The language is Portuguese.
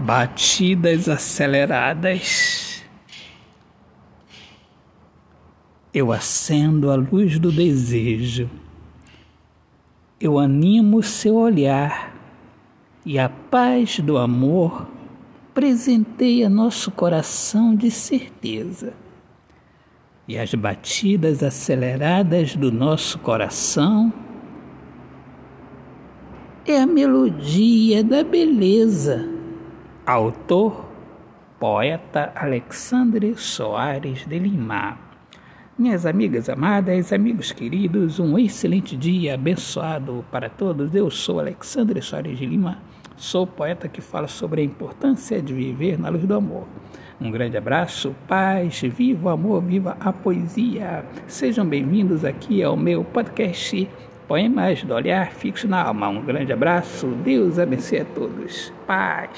batidas aceleradas. Eu acendo a luz do desejo. Eu animo seu olhar e a paz do amor presenteia nosso coração de certeza. E as batidas aceleradas do nosso coração é a melodia da beleza. Autor, poeta Alexandre Soares de Lima. Minhas amigas amadas, amigos queridos, um excelente dia abençoado para todos. Eu sou Alexandre Soares de Lima, sou poeta que fala sobre a importância de viver na luz do amor. Um grande abraço, paz, viva o amor, viva a poesia. Sejam bem-vindos aqui ao meu podcast Poemas do Olhar Fixo na Alma. Um grande abraço, Deus abençoe a todos. Paz.